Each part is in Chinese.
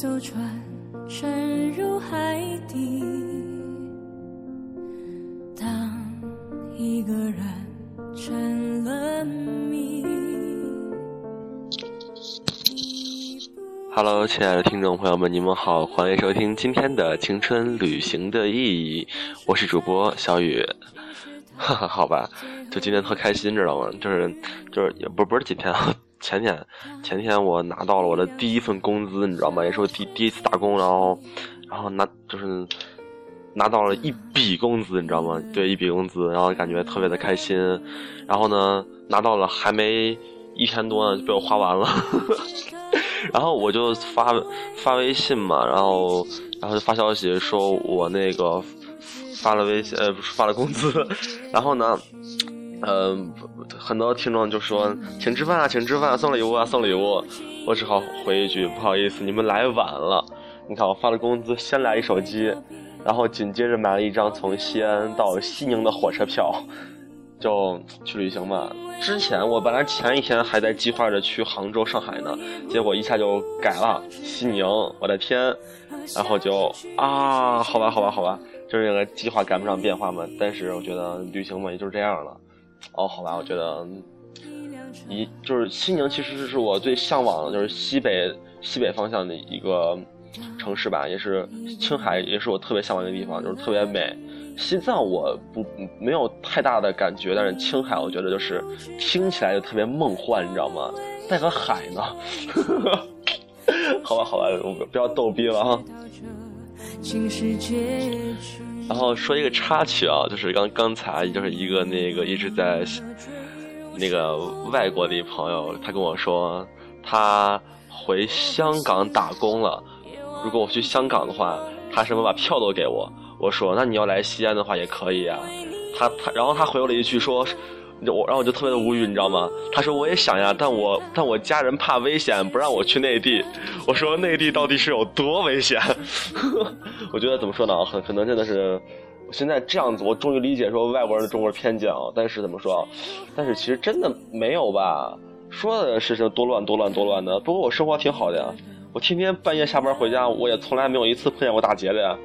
艘船沉入海底。当一个人成了谜。Hello，亲爱的听众朋友们，你们好，欢迎收听今天的《青春旅行的意义》，我是主播小雨。哈哈，好吧，就今天特开心，知道吗？就是就是也不是不是今天啊，前天前天我拿到了我的第一份工资，你知道吗？也是我第第一次打工，然后然后拿就是拿到了一笔工资，你知道吗？对，一笔工资，然后感觉特别的开心。然后呢，拿到了还没一天多呢，就被我花完了。然后我就发发微信嘛，然后然后就发消息说我那个发了微信，呃，不是发了工资，然后呢，嗯、很多听众就说请吃饭啊，请吃饭、送礼物啊，送礼物。我只好回一句不好意思，你们来晚了。你看我发了工资，先来一手机，然后紧接着买了一张从西安到西宁的火车票。就去旅行嘛。之前我本来前一天还在计划着去杭州、上海呢，结果一下就改了西宁。我的天！然后就啊，好吧，好吧，好吧，就是那个计划赶不上变化嘛。但是我觉得旅行嘛，也就是这样了。哦，好吧，我觉得一就是西宁，其实是我最向往的，就是西北西北方向的一个城市吧，也是青海，也是我特别向往的地方，就是特别美。西藏我不没有太大的感觉，但是青海我觉得就是听起来就特别梦幻，你知道吗？带个海呢，好吧好吧，我不要逗逼了哈。然后说一个插曲啊，就是刚刚才就是一个那个一直在那个外国的一朋友，他跟我说他回香港打工了，如果我去香港的话，他什么把票都给我。我说那你要来西安的话也可以啊，他他然后他回我了一句说，我然后我就特别的无语，你知道吗？他说我也想呀，但我但我家人怕危险，不让我去内地。我说内地到底是有多危险？我觉得怎么说呢？很可能真的是，现在这样子，我终于理解说外国人的中国偏见啊。但是怎么说？但是其实真的没有吧？说的是是多乱多乱多乱的，不过我生活挺好的呀，我天天半夜下班回家，我也从来没有一次碰见过打劫的呀。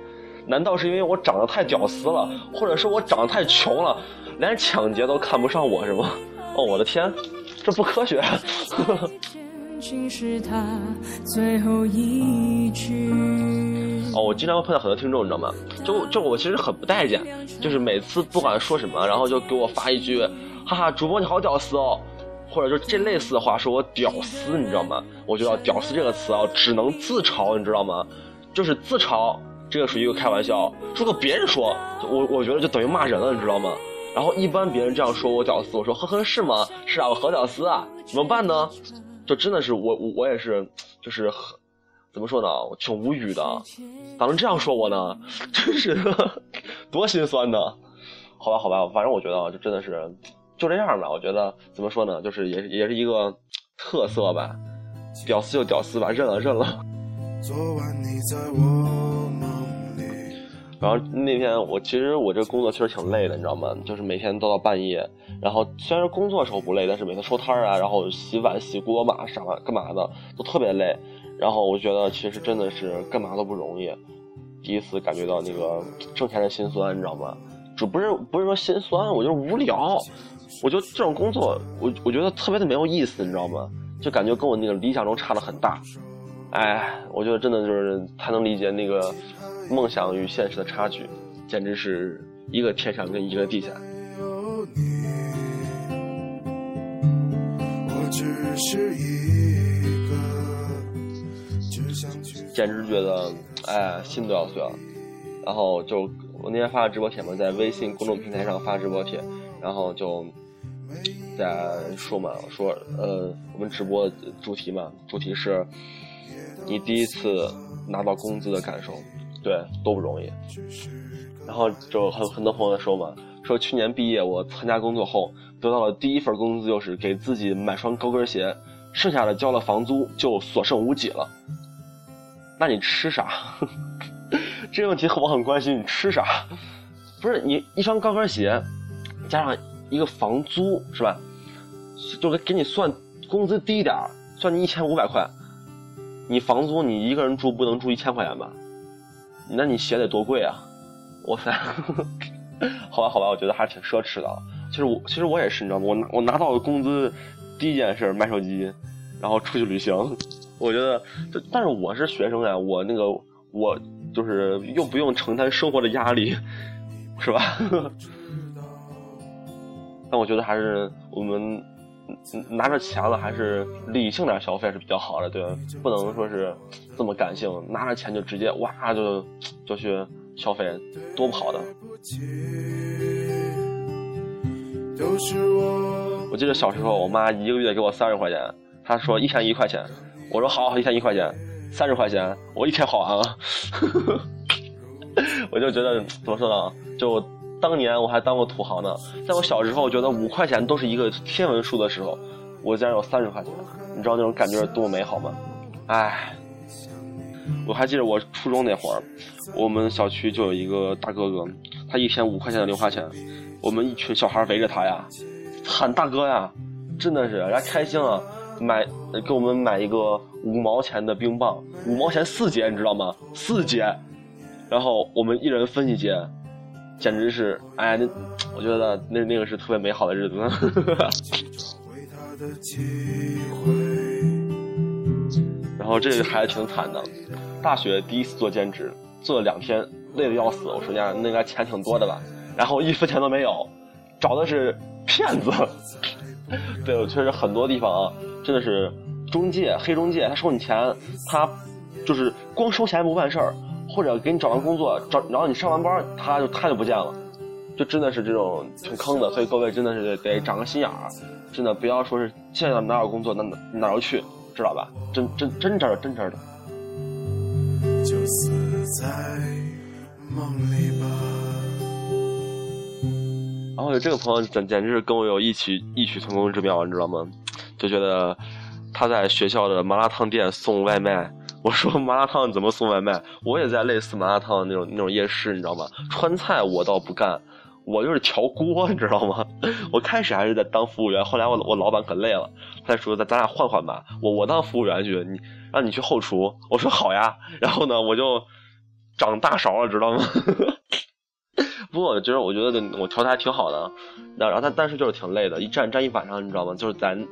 难道是因为我长得太屌丝了，或者是我长得太穷了，连抢劫都看不上我是吗？哦，我的天，这不科学。是他最后一句。哦，我经常会碰到很多听众，你知道吗？就就我其实很不待见，就是每次不管说什么，然后就给我发一句，哈哈，主播你好屌丝哦，或者就这类似的话，说我屌丝，你知道吗？我觉得“屌丝”这个词啊，只能自嘲，你知道吗？就是自嘲。这个属于一个开玩笑，如果别人说，我我觉得就等于骂人了，你知道吗？然后一般别人这样说我屌丝，我说呵呵是吗？是啊，我好屌丝啊，怎么办呢？就真的是我我我也是，就是怎么说呢？我挺无语的，咋能这样说我呢？真是多心酸呢。好吧好吧，反正我觉得就真的是就这样吧。我觉得怎么说呢？就是也也是一个特色吧，屌丝就屌丝吧，认了认了。昨晚你在我然后那天我其实我这工作其实挺累的，你知道吗？就是每天都到半夜，然后虽然工作时候不累，但是每天收摊儿啊，然后洗碗、洗锅嘛，啥干嘛的都特别累。然后我觉得其实真的是干嘛都不容易，第一次感觉到那个挣钱的辛酸，你知道吗？就不是不是说心酸，我就是无聊，我就这种工作，我我觉得特别的没有意思，你知道吗？就感觉跟我那个理想中差的很大。哎，我觉得真的就是他能理解那个梦想与现实的差距，简直是一个天上跟一个地下。我只是一个，只想去简直觉得，哎，心都要碎了。然后就我那天发了直播帖嘛，在微信公众平台上发直播帖，然后就在说嘛，说呃，我们直播主题嘛，主题是。你第一次拿到工资的感受，对，多不容易。然后就很很多朋友说嘛，说去年毕业我参加工作后得到的第一份工资就是给自己买双高跟鞋，剩下的交了房租就所剩无几了。那你吃啥？这个问题我很关心，你吃啥？不是你一双高跟鞋，加上一个房租是吧？就给给你算工资低一点，算你一千五百块。你房租你一个人住不能住一千块钱吧？那你鞋得多贵啊！哇塞，好吧好吧，我觉得还是挺奢侈的。其实我其实我也是，你知道吗？我拿我拿到工资第一件事买手机，然后出去旅行。我觉得，但是我是学生呀，我那个我就是又不用承担生活的压力，是吧？但我觉得还是我们拿着钱了，还是理性点消费是比较好的，对吧？不能说是这么感性，拿着钱就直接哇就就去消费，多不好的。我记得小时候，我妈一个月给我三十块钱，她说一天一块钱，我说好，一天一块钱，三十块钱，我一天花完了。我就觉得怎么说呢？就。当年我还当过土豪呢，在我小时候觉得五块钱都是一个天文数的时候，我竟然有三十块钱，你知道那种感觉多么美好吗？唉，我还记得我初中那会儿，我们小区就有一个大哥哥，他一天五块钱的零花钱，我们一群小孩围着他呀，喊大哥呀，真的是人家开心了，买给我们买一个五毛钱的冰棒，五毛钱四节，你知道吗？四节，然后我们一人分一节。简直是，哎，那我觉得那那个是特别美好的日子。然后这个孩子挺惨的，大学第一次做兼职，做了两天，累得要死。我说呀，那应该钱挺多的吧？然后一分钱都没有，找的是骗子。对，我确实很多地方啊，真的是中介、黑中介，他收你钱，他就是光收钱不办事儿。或者给你找完工作，找然后你上完班，他就他就不见了，就真的是这种挺坑的。所以各位真的是得长个心眼儿，真的不要说是现在哪有工作哪哪儿去，知道吧？真真真真的真真的。然后有这个朋友简简直是跟我有异曲异曲同工之妙，你知道吗？就觉得他在学校的麻辣烫店送外卖。我说麻辣烫怎么送外卖？我也在类似麻辣烫那种那种夜市，你知道吗？川菜我倒不干，我就是调锅，你知道吗？我开始还是在当服务员，后来我我老板可累了，他说咱咱俩换换吧，我我当服务员去，你让你去后厨。我说好呀，然后呢我就长大勺了，知道吗？不过我觉得我觉得我调的还挺好的，然后但但是就是挺累的，一站站一晚上，你知道吗？就是咱。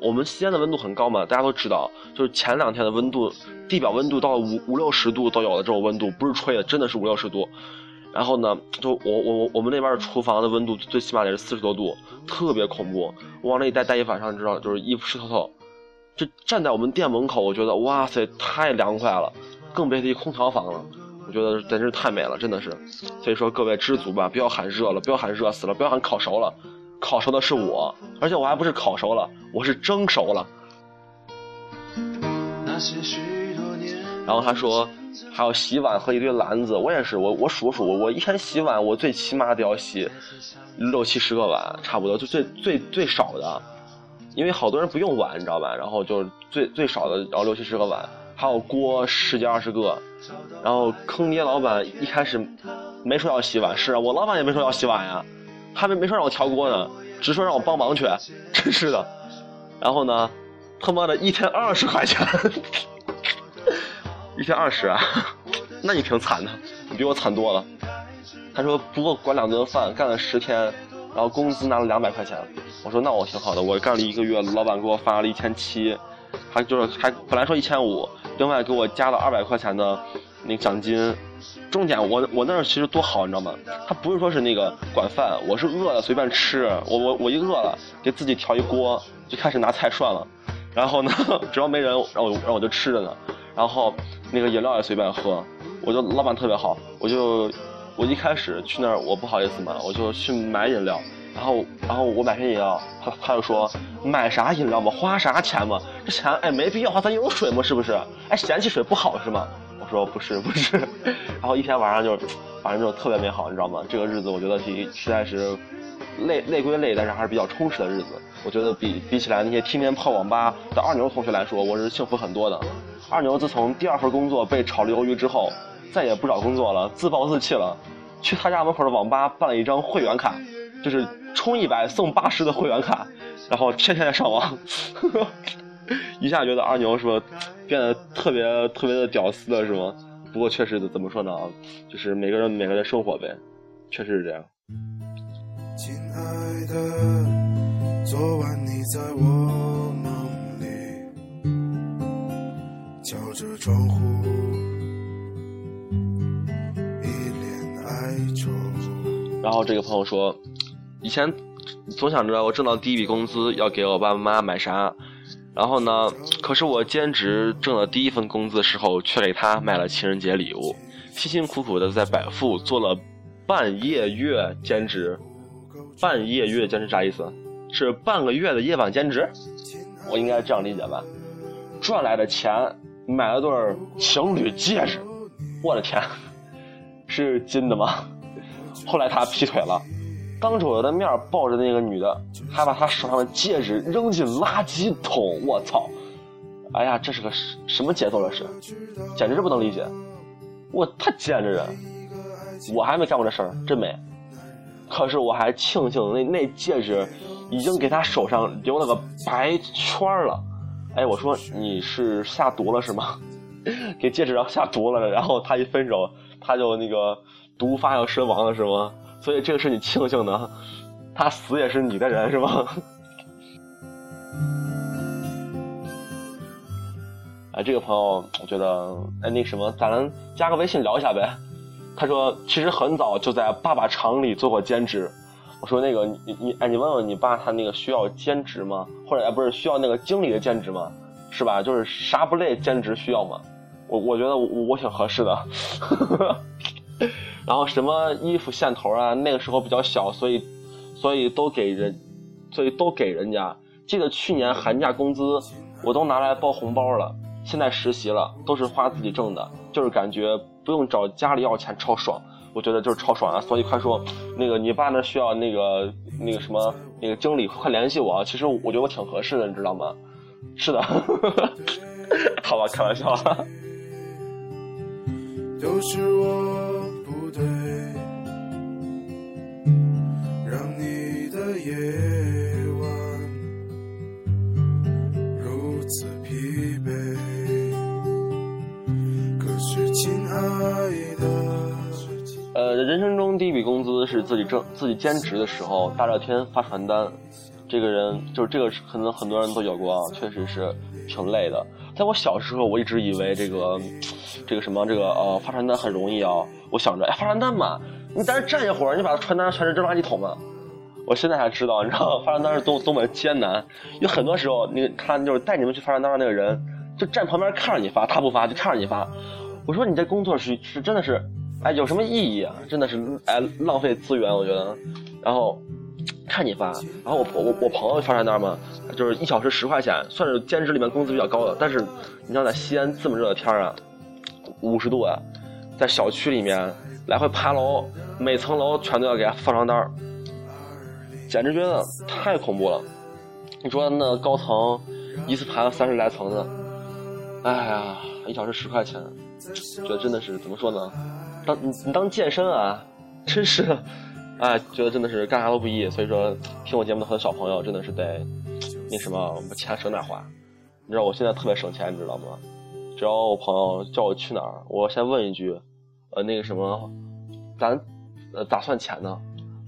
我们西安的温度很高嘛，大家都知道，就是前两天的温度，地表温度到五五六十度都有的这种温度，不是吹的，真的是五六十度。然后呢，就我我我们那边的厨房的温度最起码得是四十多度，特别恐怖。我往那一待待一晚上，你知道，就是衣服湿透透。就站在我们店门口，我觉得哇塞，太凉快了，更别提空调房了。我觉得简直太美了，真的是。所以说各位知足吧，不要喊热了，不要喊热死了，不要喊烤熟了。烤熟的是我，而且我还不是烤熟了，我是蒸熟了。然后他说还有洗碗和一堆篮子，我也是，我我数数，我一天洗碗，我最起码得要洗六七十个碗，差不多就最最最少的，因为好多人不用碗，你知道吧？然后就最最少的，然后六七十个碗，还有锅十几二十个，然后坑爹老板一开始没说要洗碗，是啊，我老板也没说要洗碗呀。他们没没说让我调锅呢，只说让我帮忙去，真是的。然后呢，他妈的一天二十块钱，一天二十啊，那你挺惨的，你比我惨多了。他说不过管两顿饭，干了十天，然后工资拿了两百块钱。我说那我挺好的，我干了一个月，老板给我发了一千七，还就是还本来说一千五，另外给我加了二百块钱的那奖金。重点，我我那儿其实多好，你知道吗？他不是说是那个管饭，我是饿了随便吃。我我我一饿了，给自己调一锅，就开始拿菜涮了。然后呢，只要没人，然后然后我就吃着呢。然后那个饮料也随便喝。我就老板特别好，我就我一开始去那儿，我不好意思嘛，我就去买饮料。然后然后我买瓶饮料，他他就说买啥饮料嘛，花啥钱嘛？这钱哎没必要花，咱有水嘛，是不是？哎嫌弃水不好是吗？我说不是不是，然后一天晚上就，反正就特别美好，你知道吗？这个日子我觉得实实在是累累归累，但是还是比较充实的日子。我觉得比比起来那些天天泡网吧的二牛同学来说，我是幸福很多的。二牛自从第二份工作被炒鱿鱼之后，再也不找工作了，自暴自弃了，去他家门口的网吧办了一张会员卡，就是充一百送八十的会员卡，然后天天在上网。呵呵 一下觉得二牛是吧，变得特别特别的屌丝了是吗？不过确实怎么说呢，就是每个人每个人生活呗，确实是这样。亲爱的，昨晚你在我梦里，敲着窗户，一脸哀愁。然后这个朋友说，以前总想着我挣到第一笔工资要给我爸爸妈妈买啥。然后呢？可是我兼职挣了第一份工资的时候，却给他买了情人节礼物，辛辛苦苦的在百富做了半夜月兼职。半夜月兼职啥意思？是半个月的夜晚兼职？我应该这样理解吧？赚来的钱买了对情侣戒指，我的天，是金的吗？后来他劈腿了。当着我的面抱着那个女的，还把她手上的戒指扔进垃圾桶。我操！哎呀，这是个什什么节奏？了是，简直是不能理解。我太贱这人，我还没干过这事儿，真没。可是我还庆幸那那戒指已经给他手上留了个白圈了。哎，我说你是下毒了是吗？给戒指上下毒了，然后他一分手，他就那个毒发要身亡了是吗？所以这个是你庆幸的，他死也是你的人是吗？哎，这个朋友，我觉得，哎，那什么，咱加个微信聊一下呗。他说，其实很早就在爸爸厂里做过兼职。我说那个，你你哎，你问问你爸，他那个需要兼职吗？或者哎，不是需要那个经理的兼职吗？是吧？就是啥不累兼职需要吗？我我觉得我我挺合适的。然后什么衣服线头啊，那个时候比较小，所以，所以都给人，所以都给人家。记得去年寒假工资，我都拿来包红包了。现在实习了，都是花自己挣的，就是感觉不用找家里要钱，超爽。我觉得就是超爽啊！所以快说，那个你爸那需要那个那个什么那个经理，快联系我。其实我觉得我挺合适的，你知道吗？是的，好吧，开玩笑。都是我。笔工资是自己挣、自己兼职的时候，大热天发传单。这个人就是这个，可能很多人都有过啊，确实是挺累的。在我小时候，我一直以为这个、这个什么、这个呃发传单很容易啊。我想着，哎，发传单嘛，你在这站一会儿，你把传单全是扔垃圾桶嘛。我现在才知道，你知道发传单是多多么艰难。有很多时候，你他就是带你们去发传单的那个人，就站旁边看着你发，他不发就看着你发。我说你这工作是是真的是，哎，有什么意义啊？真的是哎浪费资源，我觉得。然后看你发，然后我我我朋友发传单嘛，就是一小时十块钱，算是兼职里面工资比较高的。但是你知道在西安这么热的天啊，五十度啊，在小区里面来回爬楼，每层楼全都要给他发传单，简直觉得太恐怖了。你说那高层一次爬了三十来层的，哎呀，一小时十块钱。觉得真的是怎么说呢？当你你当健身啊，真是，哎，觉得真的是干啥都不易。所以说，听我节目的很多小朋友真的是得那什么，把钱省点花。你知道我现在特别省钱，你知道吗？只要我朋友叫我去哪儿，我先问一句，呃，那个什么，咱呃咋算钱呢？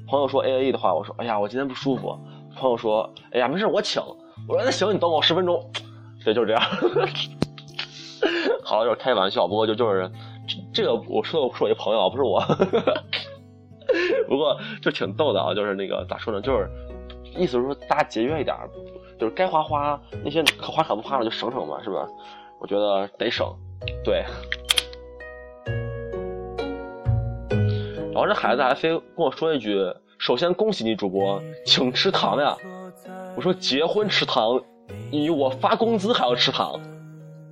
朋友说 A A E 的话，我说哎呀，我今天不舒服。朋友说哎呀，没事，我请。我说那行，你等我十分钟。对就是这样。好，就是开玩笑，不过就就是这个我说的是我一朋友，不是我。不过就挺逗的啊，就是那个咋说呢，就是意思是说大家节约一点，就是该花花那些可花可不花的就省省吧，是吧？我觉得得省，对。然后这孩子还非跟我说一句：“首先恭喜你主播，请吃糖呀！”我说：“结婚吃糖，你我发工资还要吃糖。”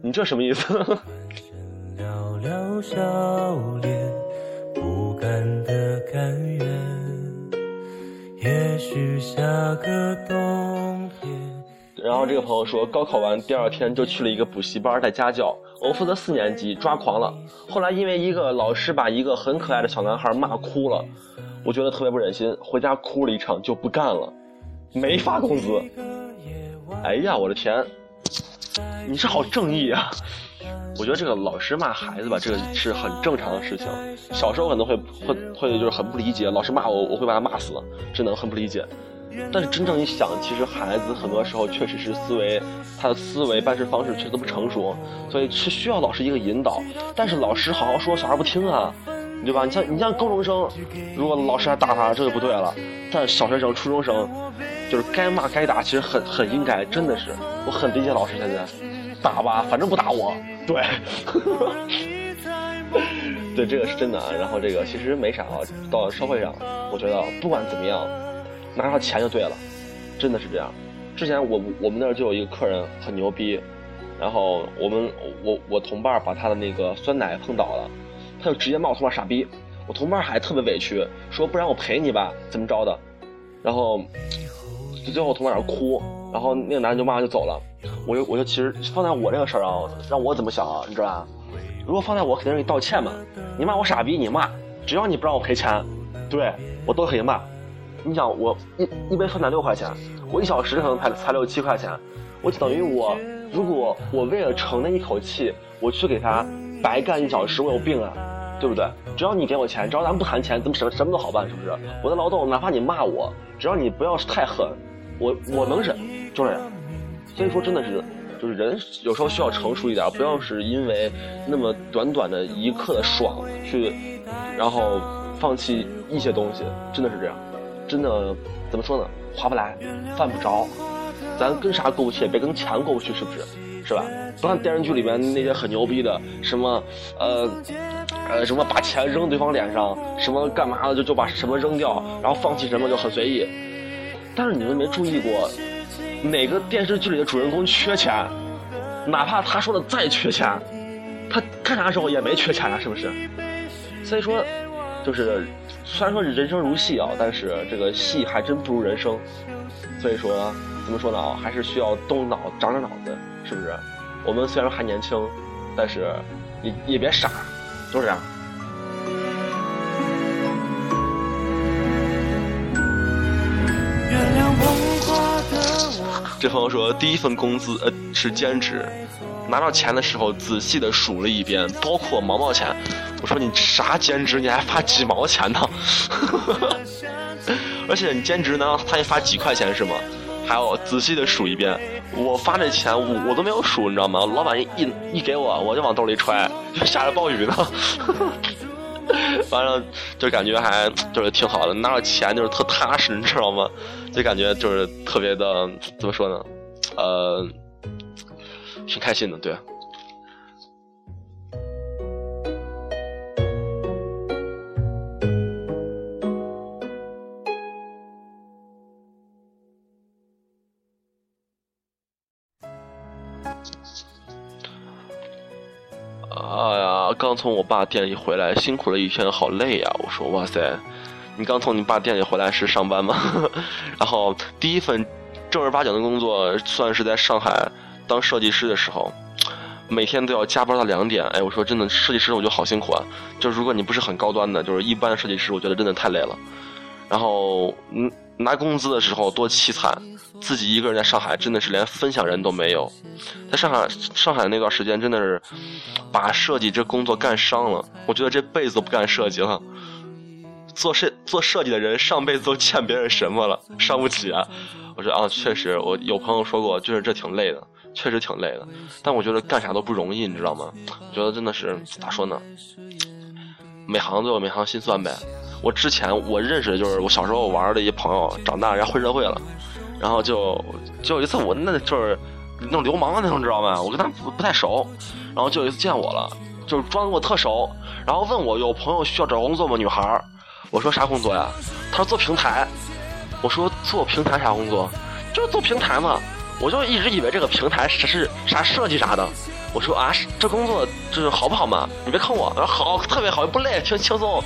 你这什么意思？然后这个朋友说，高考完第二天就去了一个补习班带家教，我负责四年级，抓狂了。后来因为一个老师把一个很可爱的小男孩骂哭了，我觉得特别不忍心，回家哭了一场就不干了，没发工资。哎呀，我的天！你是好正义啊！我觉得这个老师骂孩子吧，这个是很正常的事情。小时候可能会会会就是很不理解，老师骂我，我会把他骂死，真的很不理解。但是真正一想，其实孩子很多时候确实是思维，他的思维办事方式确实不成熟，所以是需要老师一个引导。但是老师好好说，小孩不听啊，对吧？你像你像高中生，如果老师还打他，这就不对了。但小学生、初中生，就是该骂该打，其实很很应该，真的是，我很理解老师现在打吧，反正不打我。对，对，这个是真的。然后这个其实没啥啊，到社会上，我觉得不管怎么样。拿上钱就对了，真的是这样。之前我我们那儿就有一个客人很牛逼，然后我们我我同伴把他的那个酸奶碰倒了，他就直接骂我同伴傻逼。我同伴还特别委屈，说不然我赔你吧，怎么着的。然后最后我同伴哭，然后那个男人就骂完就走了。我就我就其实放在我这个事儿啊，让我怎么想啊？你知道吧？如果放在我肯定是你道歉嘛。你骂我傻逼，你骂，只要你不让我赔钱，对我都可以骂。你想我一一杯酸奶六块钱，我一小时可能才才六七块钱，我等于我如果我为了逞那一口气，我去给他白干一小时，我有病啊，对不对？只要你给我钱，只要咱们不谈钱，怎么什什么都好办，是不是？我的劳动，哪怕你骂我，只要你不要是太狠，我我能忍，就这样。所以说，真的是，就是人有时候需要成熟一点，不要是因为那么短短的一刻的爽去，然后放弃一些东西，真的是这样。真的，怎么说呢？划不来，犯不着，咱跟啥过不去，别跟钱过不去，是不是？是吧？不像电视剧里面那些很牛逼的，什么，呃，呃，什么把钱扔对方脸上，什么干嘛的就就把什么扔掉，然后放弃什么就很随意。但是你们没注意过，哪个电视剧里的主人公缺钱？哪怕他说的再缺钱，他干啥时候也没缺钱啊，是不是？所以说。就是，虽然说人生如戏啊，但是这个戏还真不如人生。所以说，怎么说呢啊，还是需要动脑，长长脑子，是不是？我们虽然还年轻，但是也也别傻，就是这样。这朋友说，第一份工资呃是兼职，拿到钱的时候仔细的数了一遍，包括毛毛钱。我说你啥兼职？你还发几毛钱呢？而且你兼职难道他也发几块钱是吗？还要仔细的数一遍。我发这钱我我都没有数，你知道吗？老板一一给我，我就往兜里揣，就下着暴雨呢。反正就感觉还就是挺好的，拿到钱就是特踏实，你知道吗？就感觉就是特别的怎么说呢？呃，挺开心的，对。刚从我爸店里回来，辛苦了一天，好累呀！我说，哇塞，你刚从你爸店里回来是上班吗？然后第一份正儿八经的工作，算是在上海当设计师的时候，每天都要加班到两点。哎，我说真的，设计师我觉得好辛苦啊！就如果你不是很高端的，就是一般的设计师，我觉得真的太累了。然后，嗯。拿工资的时候多凄惨，自己一个人在上海真的是连分享人都没有。在上海上海那段时间真的是把设计这工作干伤了，我觉得这辈子都不干设计了。做设做设计的人上辈子都欠别人什么了？伤不起啊！我说啊，确实，我有朋友说过，就是这挺累的，确实挺累的。但我觉得干啥都不容易，你知道吗？我觉得真的是咋说呢？每行都有每行心酸呗。我之前我认识的就是我小时候玩的一朋友，长大人家混社会了，然后就就有一次我那就是那种流氓的那种，知道吗？我跟他不太熟，然后就有一次见我了，就是装的我特熟，然后问我有朋友需要找工作吗？女孩我说啥工作呀？他说做平台，我说做平台啥工作？就是做平台嘛，我就一直以为这个平台是是啥设计啥的，我说啊这工作就是好不好嘛？你别坑我，然后好特别好，不累，挺轻松。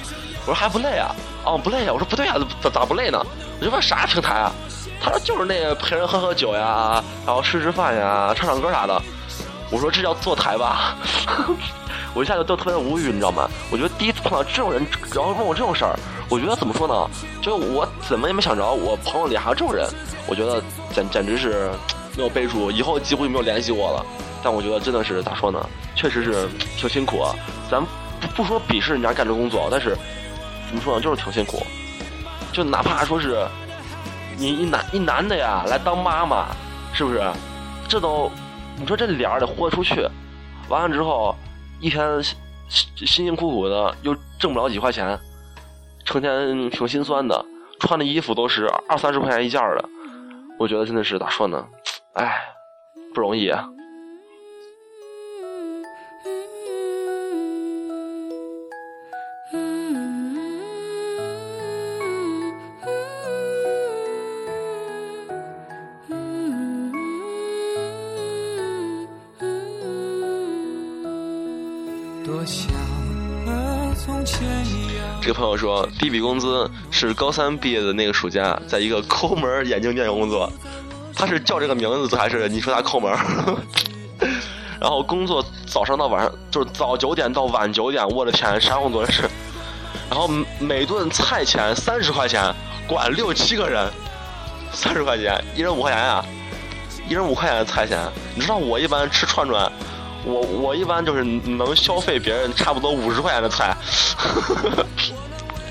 我说还不累啊？哦，不累啊！我说不对啊，咋咋不累呢？我就问啥平台啊？他说就是那个陪人喝喝酒呀，然后吃吃饭呀，唱唱歌啥的。我说这叫坐台吧？我一下就都特别无语，你知道吗？我觉得第一次碰到这种人，然后问我这种事儿，我觉得怎么说呢？就我怎么也没想着我朋友里还有这种人，我觉得简简直是没有备注，以后几乎就没有联系我了。但我觉得真的是咋说呢，确实是挺辛苦啊。咱不不说鄙视人家干这工作，但是怎么说呢，就是挺辛苦。就哪怕说是你一男一男的呀，来当妈妈，是不是？这都你说这脸得豁出去。完了之后，一天辛辛辛苦苦的又挣不了几块钱，成天挺心酸的。穿的衣服都是二三十块钱一件的，我觉得真的是咋说呢？哎，不容易。啊。说，第一笔工资是高三毕业的那个暑假，在一个抠门眼镜店工作。他是叫这个名字，还是你说他抠门？然后工作早上到晚上，就是早九点到晚九点，我的天，啥工作是？然后每顿菜钱三十块钱，管六七个人，三十块钱，一人五块钱啊，一人五块钱的菜钱。你知道我一般吃串串。我我一般就是能消费别人差不多五十块钱的菜，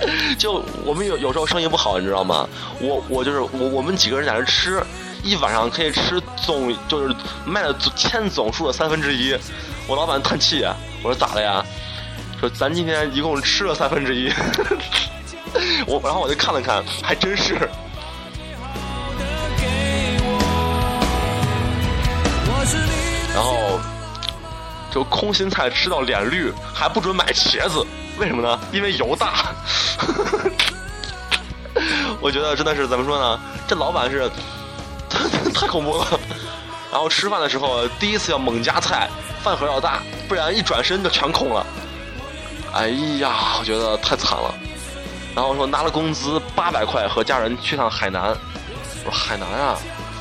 就我们有有时候生意不好，你知道吗？我我就是我我们几个人在那吃，一晚上可以吃总就是卖的签总数的三分之一。我老板叹气，我说咋了呀？说咱今天一共吃了三分之一。我然后我就看了看，还真是。然后。就空心菜吃到脸绿，还不准买茄子，为什么呢？因为油大。我觉得真的是怎么说呢？这老板是 太恐怖了。然后吃饭的时候，第一次要猛加菜，饭盒要大，不然一转身就全空了。哎呀，我觉得太惨了。然后说拿了工资八百块，和家人去趟海南。我说海南啊，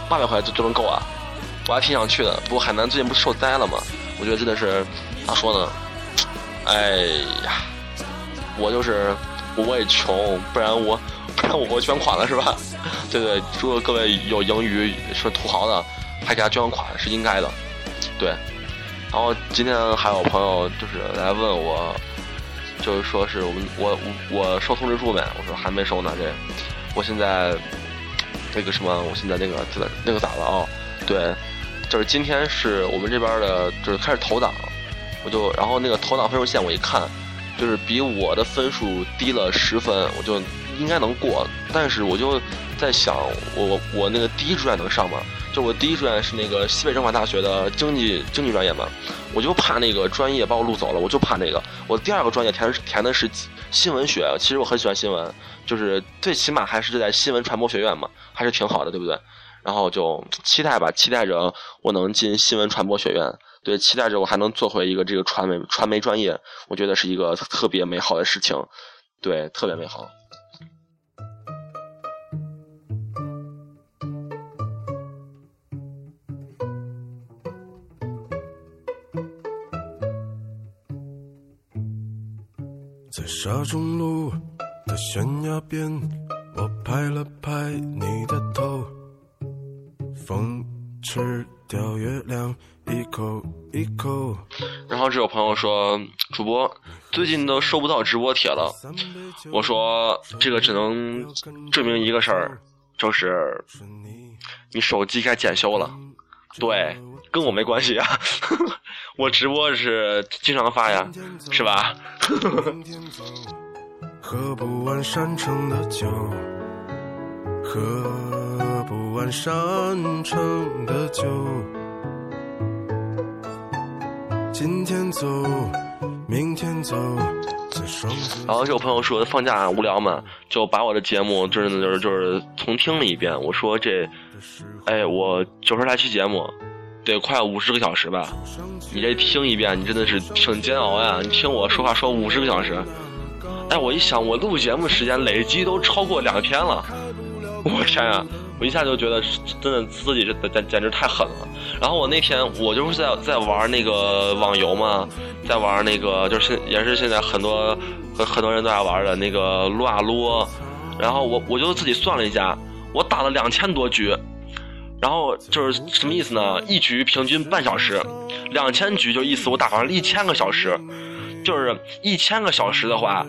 八百块就就能够啊？我还挺想去的，不过海南最近不是受灾了吗？我觉得真的是，咋说呢？哎呀，我就是我也穷，不然我不然我捐款了是吧？对对，如果各位有盈余是土豪的，还给他捐款是应该的。对，然后今天还有朋友就是来问我，就是说是我们我我收通知书没？我说还没收呢，这我现在那个什么，我现在那个那个咋了啊？对。就是今天是我们这边的，就是开始投档，我就然后那个投档分数线我一看，就是比我的分数低了十分，我就应该能过。但是我就在想，我我那个第一志愿能上吗？就我第一志愿是那个西北政法大学的经济经济专业嘛，我就怕那个专业把我录走了，我就怕那个。我第二个专业填填的是新闻学，其实我很喜欢新闻，就是最起码还是在新闻传播学院嘛，还是挺好的，对不对？然后就期待吧，期待着我能进新闻传播学院，对，期待着我还能做回一个这个传媒传媒专业，我觉得是一个特别美好的事情，对，特别美好。在沙中路的悬崖边，我拍了拍你的头。风吃掉月亮，一口一口。然后这有朋友说，主播最近都收不到直播帖了。我说这个只能证明一个事儿，就是你手机该检修了。对，跟我没关系啊，我直播是经常发呀，是吧？喝不完山城的酒，喝。喝不完山城的酒。今天走，明天走。然后这个朋友说放假无聊嘛，就把我的节目就是就是就是重听了一遍。我说这，哎，我九十来期节目，得快五十个小时吧？你这听一遍，你真的是挺煎熬呀！你听我说话说五十个小时，哎，我一想，我录节目时间累计都超过两天了，我天呀！我一下就觉得真的自己这简简直太狠了。然后我那天我就是在在玩那个网游嘛，在玩那个就是也是现在很多很多人都爱玩的那个撸啊撸。然后我我就自己算了一下，我打了两千多局，然后就是什么意思呢？一局平均半小时，两千局就意思我打完了一千个小时，就是一千个小时的话，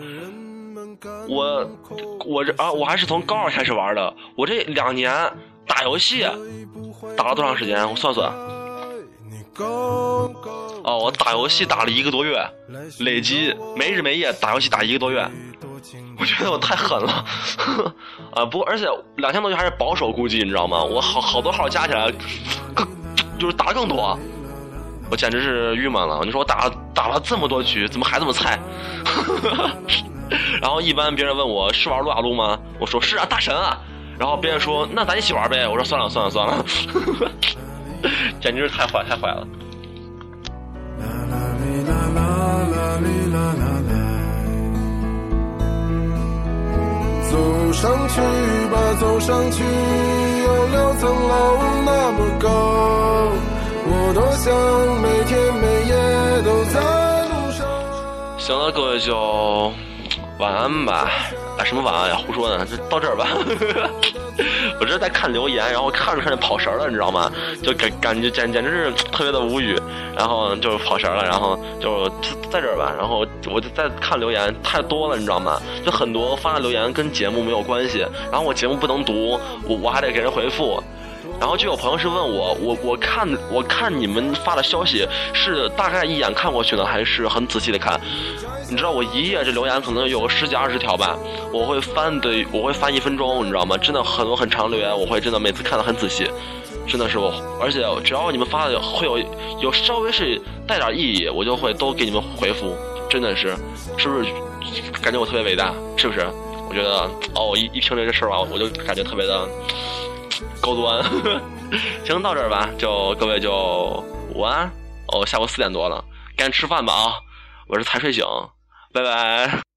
我我这啊我还是从高二开始玩的，我这两年打游戏打了多长时间？我算算。哦，我打游戏打了一个多月，累计没日没夜打游戏打一个多月，我觉得我太狠了，啊！不过而且两千多局还是保守估计，你知道吗？我好好多号加起来，更就是打的更多，我简直是郁闷了。你说我打打了这么多局，怎么还这么菜？然后一般别人问我是玩撸啊撸吗？我说是啊，大神啊。然后别人说那咱一起玩呗。我说算了算了算了。简直是太坏太坏了！走上去吧，走上去，有六层楼那么高，我多想每天每夜都在路上。行了，各位就晚安吧。啊，什么晚安呀？胡说呢！就到这儿吧。我这是在看留言，然后看着看着跑神了，你知道吗？就感感觉简简直是特别的无语，然后就跑神了，然后就在这儿吧。然后我就在看留言，太多了，你知道吗？就很多发的留言跟节目没有关系，然后我节目不能读，我我还得给人回复。然后就有朋友是问我，我我看我看你们发的消息是大概一眼看过去呢，还是很仔细的看？你知道我一页这留言可能有个十几二十条吧，我会翻的，我会翻一分钟，你知道吗？真的很多很长留言，我会真的每次看的很仔细，真的是我，而且只要你们发的会有有稍微是带点意义，我就会都给你们回复，真的是，是不是感觉我特别伟大？是不是？我觉得哦，一一听这个事儿吧，我就感觉特别的 高端。行，到这儿吧，就各位就午安哦，下午四点多了，赶紧吃饭吧啊！我是才睡醒。拜拜。